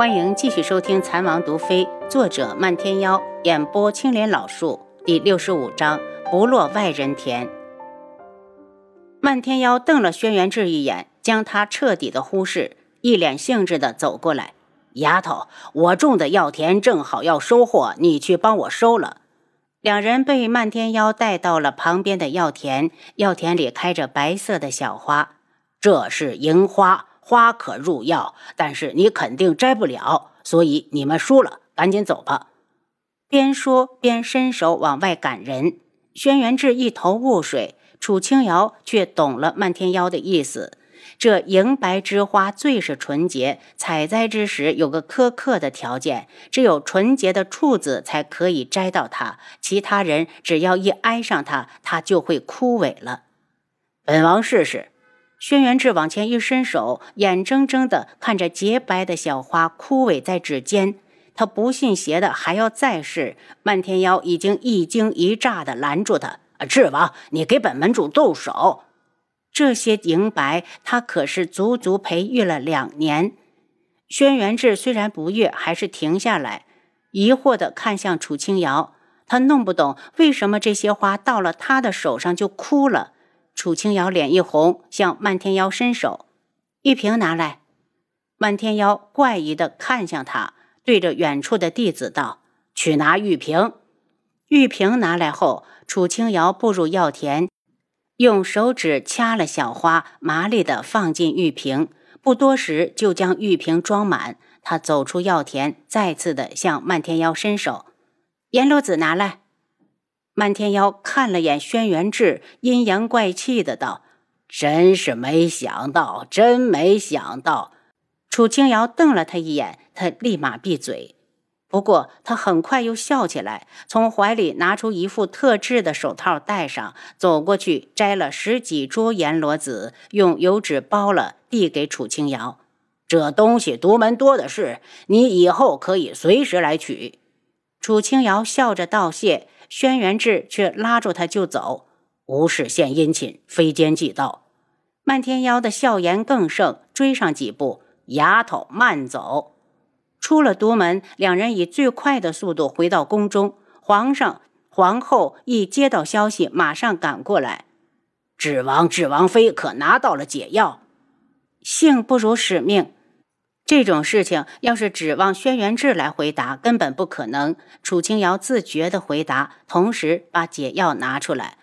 欢迎继续收听《残王毒妃》，作者漫天妖，演播青莲老树，第六十五章：不落外人田。漫天妖瞪了轩辕志一眼，将他彻底的忽视，一脸兴致的走过来：“丫头，我种的药田正好要收获，你去帮我收了。”两人被漫天妖带到了旁边的药田，药田里开着白色的小花，这是银花。花可入药，但是你肯定摘不了，所以你们输了，赶紧走吧。边说边伸手往外赶人。轩辕志一头雾水，楚清瑶却懂了漫天妖的意思。这银白之花最是纯洁，采摘之时有个苛刻的条件，只有纯洁的处子才可以摘到它，其他人只要一挨上它，它就会枯萎了。本王试试。轩辕志往前一伸手，眼睁睁地看着洁白的小花枯萎在指尖。他不信邪的还要再试。漫天妖已经一惊一乍地拦住他：“志王，你给本门主动手！这些银白，他可是足足培育了两年。”轩辕志虽然不悦，还是停下来，疑惑地看向楚清瑶。他弄不懂为什么这些花到了他的手上就枯了。楚清瑶脸一红，向漫天妖伸手：“玉瓶拿来。”漫天妖怪异的看向他，对着远处的弟子道：“去拿玉瓶。”玉瓶拿来后，楚清瑶步入药田，用手指掐了小花，麻利的放进玉瓶，不多时就将玉瓶装满。他走出药田，再次的向漫天妖伸手：“阎罗子拿来。”漫天妖看了眼轩辕志，阴阳怪气的道：“真是没想到，真没想到。”楚清瑶瞪了他一眼，他立马闭嘴。不过他很快又笑起来，从怀里拿出一副特制的手套戴上，走过去摘了十几株阎罗子，用油纸包了，递给楚清瑶：“这东西独门多的是，你以后可以随时来取。”楚清瑶笑着道谢。轩辕志却拉住他就走，无事献殷勤，非奸即盗。漫天妖的笑颜更盛，追上几步，丫头慢走。出了独门，两人以最快的速度回到宫中。皇上、皇后一接到消息，马上赶过来。智王、智王妃可拿到了解药？幸不辱使命。这种事情要是指望轩辕志来回答，根本不可能。楚清瑶自觉地回答，同时把解药拿出来。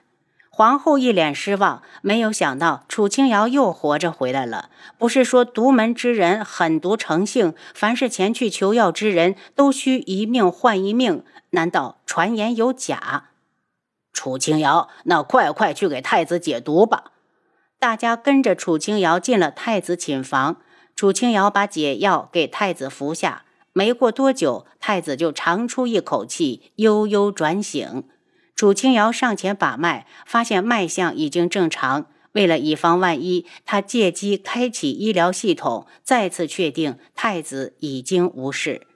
皇后一脸失望，没有想到楚清瑶又活着回来了。不是说独门之人狠毒成性，凡是前去求药之人都需一命换一命？难道传言有假？楚清瑶，那快快去给太子解毒吧！大家跟着楚清瑶进了太子寝房。楚清瑶把解药给太子服下，没过多久，太子就长出一口气，悠悠转醒。楚清瑶上前把脉，发现脉象已经正常。为了以防万一，他借机开启医疗系统，再次确定太子已经无事。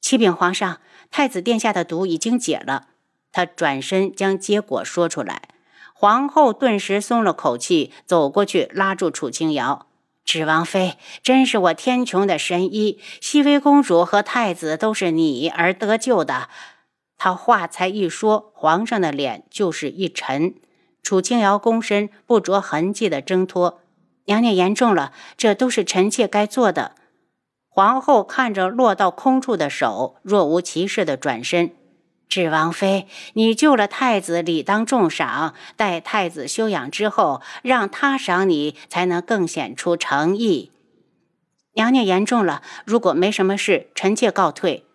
启禀皇上，太子殿下的毒已经解了。他转身将结果说出来，皇后顿时松了口气，走过去拉住楚清瑶。芷王妃真是我天穹的神医，熹微公主和太子都是你而得救的。他话才一说，皇上的脸就是一沉。楚清瑶躬身，不着痕迹的挣脱。娘娘言重了，这都是臣妾该做的。皇后看着落到空处的手，若无其事的转身。智王妃，你救了太子，理当重赏。待太子休养之后，让他赏你，才能更显出诚意。娘娘言重了，如果没什么事，臣妾告退。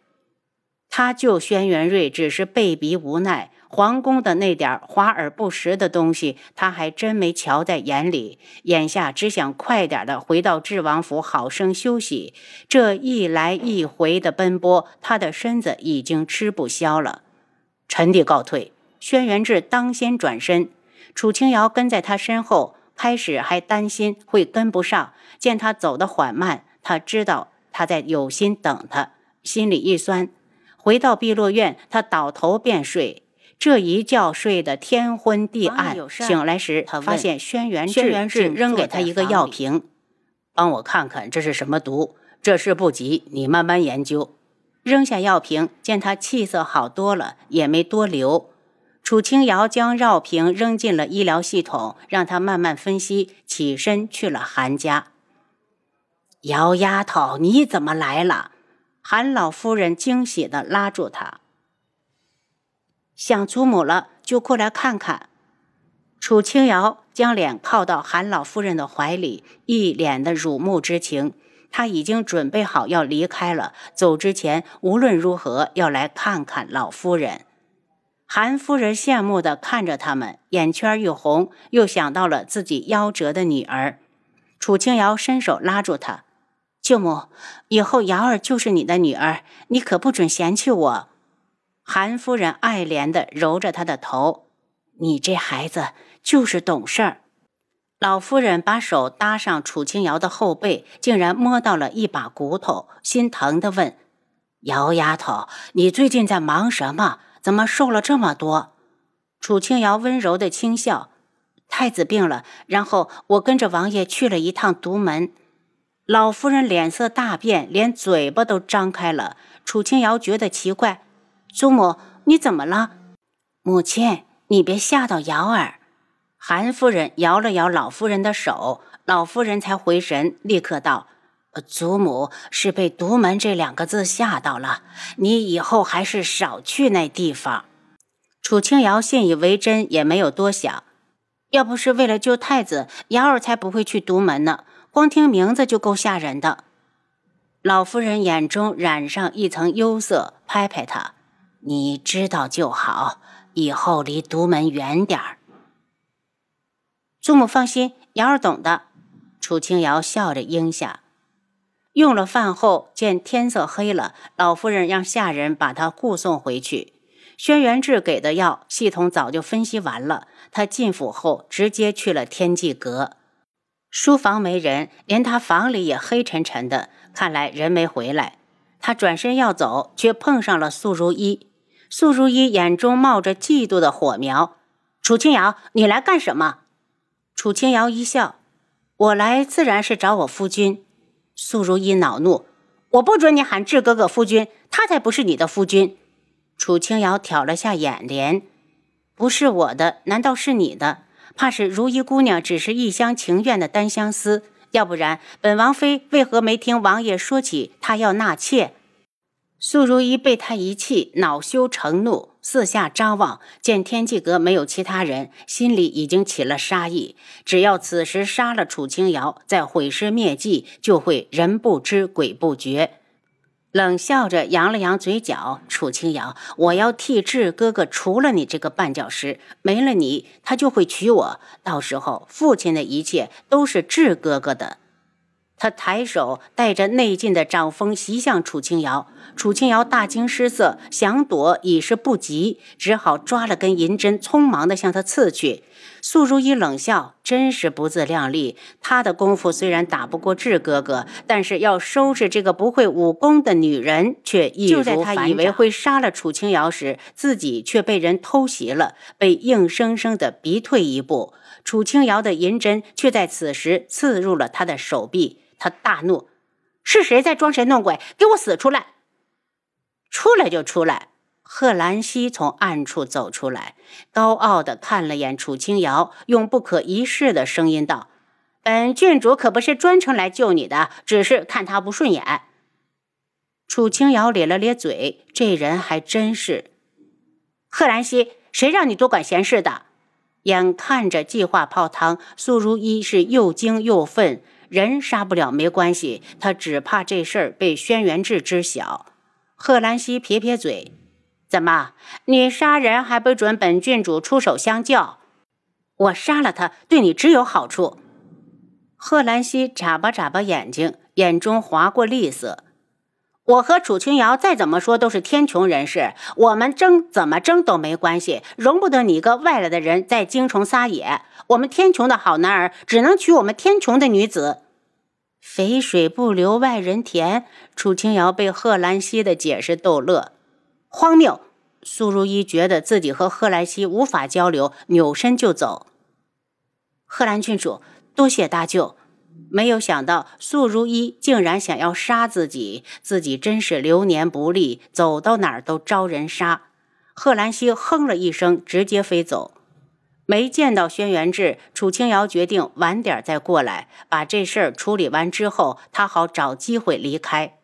他救轩辕睿只是被逼无奈，皇宫的那点华而不实的东西，他还真没瞧在眼里。眼下只想快点的回到智王府，好生休息。这一来一回的奔波，他的身子已经吃不消了。臣弟告退。轩辕志当先转身，楚清瑶跟在他身后。开始还担心会跟不上，见他走得缓慢，他知道他在有心等他，心里一酸。回到碧落院，他倒头便睡。这一觉睡得天昏地暗，醒来时发现轩辕志，轩辕志扔给他一个药瓶，帮我看看这是什么毒。这事不急，你慢慢研究。扔下药瓶，见他气色好多了，也没多留。楚清瑶将药瓶扔进了医疗系统，让他慢慢分析。起身去了韩家。姚丫头，你怎么来了？韩老夫人惊喜地拉住他。想祖母了，就过来看看。楚清瑶将脸靠到韩老夫人的怀里，一脸的辱慕之情。她已经准备好要离开了，走之前无论如何要来看看老夫人。韩夫人羡慕地看着他们，眼圈一红，又想到了自己夭折的女儿。楚清瑶伸手拉住她：“舅母，以后瑶儿就是你的女儿，你可不准嫌弃我。”韩夫人爱怜地揉着她的头：“你这孩子就是懂事儿。”老夫人把手搭上楚清瑶的后背，竟然摸到了一把骨头，心疼地问：“姚丫头，你最近在忙什么？”怎么瘦了这么多？楚清瑶温柔的轻笑。太子病了，然后我跟着王爷去了一趟独门。老夫人脸色大变，连嘴巴都张开了。楚清瑶觉得奇怪：“祖母，你怎么了？”母亲，你别吓到瑶儿。韩夫人摇了摇老夫人的手，老夫人才回神，立刻道。祖母是被“独门”这两个字吓到了，你以后还是少去那地方。楚清瑶信以为真，也没有多想。要不是为了救太子，瑶儿才不会去独门呢。光听名字就够吓人的。老夫人眼中染上一层忧色，拍拍她：“你知道就好，以后离独门远点儿。”祖母放心，瑶儿懂的。楚清瑶笑着应下。用了饭后，见天色黑了，老夫人让下人把她护送回去。轩辕志给的药，系统早就分析完了。他进府后，直接去了天际阁。书房没人，连他房里也黑沉沉的，看来人没回来。他转身要走，却碰上了素如一。素如一眼中冒着嫉妒的火苗：“楚清瑶，你来干什么？”楚清瑶一笑：“我来自然是找我夫君。”素如意恼怒：“我不准你喊智哥哥夫君，他才不是你的夫君。”楚清瑶挑了下眼帘：“不是我的，难道是你的？怕是如意姑娘只是一厢情愿的单相思，要不然本王妃为何没听王爷说起她要纳妾？”素如意被他一气，恼羞成怒。四下张望，见天际阁没有其他人，心里已经起了杀意。只要此时杀了楚清瑶，再毁尸灭迹，就会人不知鬼不觉。冷笑着扬了扬嘴角：“楚清瑶，我要替智哥哥除了你这个绊脚石，没了你，他就会娶我。到时候，父亲的一切都是智哥哥的。”他抬手带着内劲的掌风袭向楚清瑶，楚清瑶大惊失色，想躲已是不及，只好抓了根银针，匆忙地向他刺去。素如意冷笑：“真是不自量力！他的功夫虽然打不过智哥哥，但是要收拾这个不会武功的女人却易如反掌。就在他以为会杀了楚清瑶时，自己却被人偷袭了，被硬生生的逼退一步。楚清瑶的银针却在此时刺入了他的手臂。他大怒：“是谁在装神弄鬼？给我死出来！出来就出来！”贺兰溪从暗处走出来，高傲的看了眼楚清瑶，用不可一世的声音道：“本郡主可不是专程来救你的，只是看他不顺眼。”楚清瑶咧了咧嘴，这人还真是。贺兰溪，谁让你多管闲事的？眼看着计划泡汤，苏如意是又惊又愤。人杀不了没关系，他只怕这事儿被轩辕志知晓。贺兰溪撇撇嘴：“怎么，你杀人还不准本郡主出手相救？我杀了他，对你只有好处。”贺兰溪眨巴眨巴眼睛，眼中划过厉色：“我和楚清瑶再怎么说都是天穹人士，我们争怎么争都没关系，容不得你一个外来的人在京城撒野。”我们天穹的好男儿只能娶我们天穹的女子，肥水不流外人田。楚清瑶被贺兰溪的解释逗乐，荒谬。苏如意觉得自己和贺兰溪无法交流，扭身就走。贺兰郡主，多谢搭救。没有想到素如一竟然想要杀自己，自己真是流年不利，走到哪儿都招人杀。贺兰溪哼了一声，直接飞走。没见到轩辕志，楚清瑶决定晚点再过来，把这事儿处理完之后，他好找机会离开，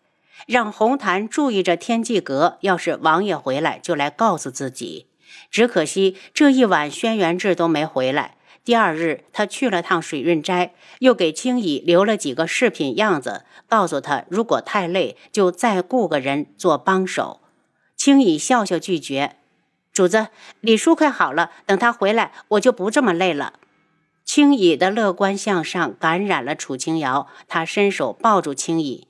让红檀注意着天际阁，要是王爷回来，就来告诉自己。只可惜这一晚轩辕志都没回来。第二日，他去了趟水润斋，又给青羽留了几个饰品样子，告诉他如果太累，就再雇个人做帮手。青羽笑笑拒绝。主子，李叔快好了，等他回来，我就不这么累了。青羽的乐观向上感染了楚清瑶，他伸手抱住青羽。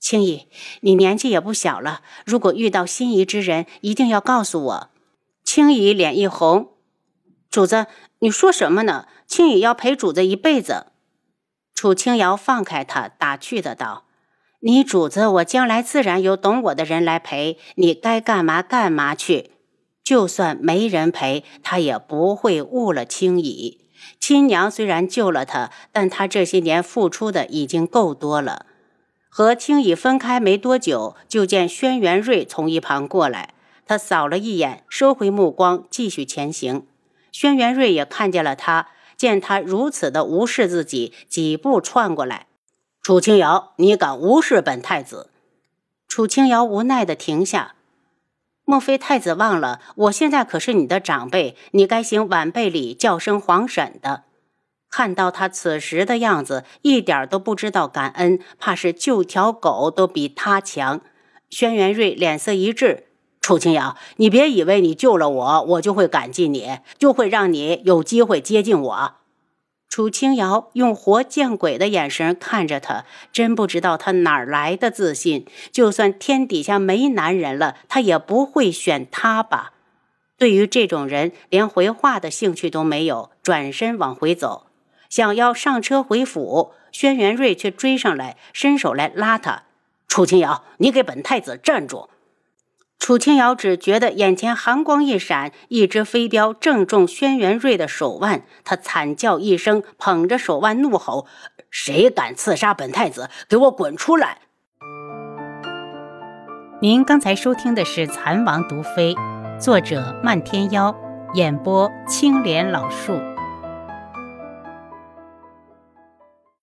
青羽，你年纪也不小了，如果遇到心仪之人，一定要告诉我。青羽脸一红，主子，你说什么呢？青羽要陪主子一辈子。楚清瑶放开他，打趣的道：“你主子，我将来自然有懂我的人来陪你，该干嘛干嘛去。”就算没人陪，他也不会误了青羽。亲娘虽然救了他，但他这些年付出的已经够多了。和青羽分开没多久，就见轩辕睿从一旁过来，他扫了一眼，收回目光，继续前行。轩辕睿也看见了他，见他如此的无视自己，几步窜过来：“楚清瑶，你敢无视本太子？”楚清瑶无奈的停下。莫非太子忘了，我现在可是你的长辈，你该行晚辈礼，叫声皇婶的。看到他此时的样子，一点都不知道感恩，怕是救条狗都比他强。轩辕睿脸色一滞：“楚清瑶，你别以为你救了我，我就会感激你，就会让你有机会接近我。”楚清瑶用活见鬼的眼神看着他，真不知道他哪来的自信。就算天底下没男人了，他也不会选他吧？对于这种人，连回话的兴趣都没有，转身往回走，想要上车回府。轩辕睿却追上来，伸手来拉他：“楚清瑶，你给本太子站住！”楚清瑶只觉得眼前寒光一闪，一只飞镖正中轩辕睿的手腕，他惨叫一声，捧着手腕怒吼：“谁敢刺杀本太子，给我滚出来！”您刚才收听的是《蚕王毒妃》，作者漫天妖，演播青莲老树。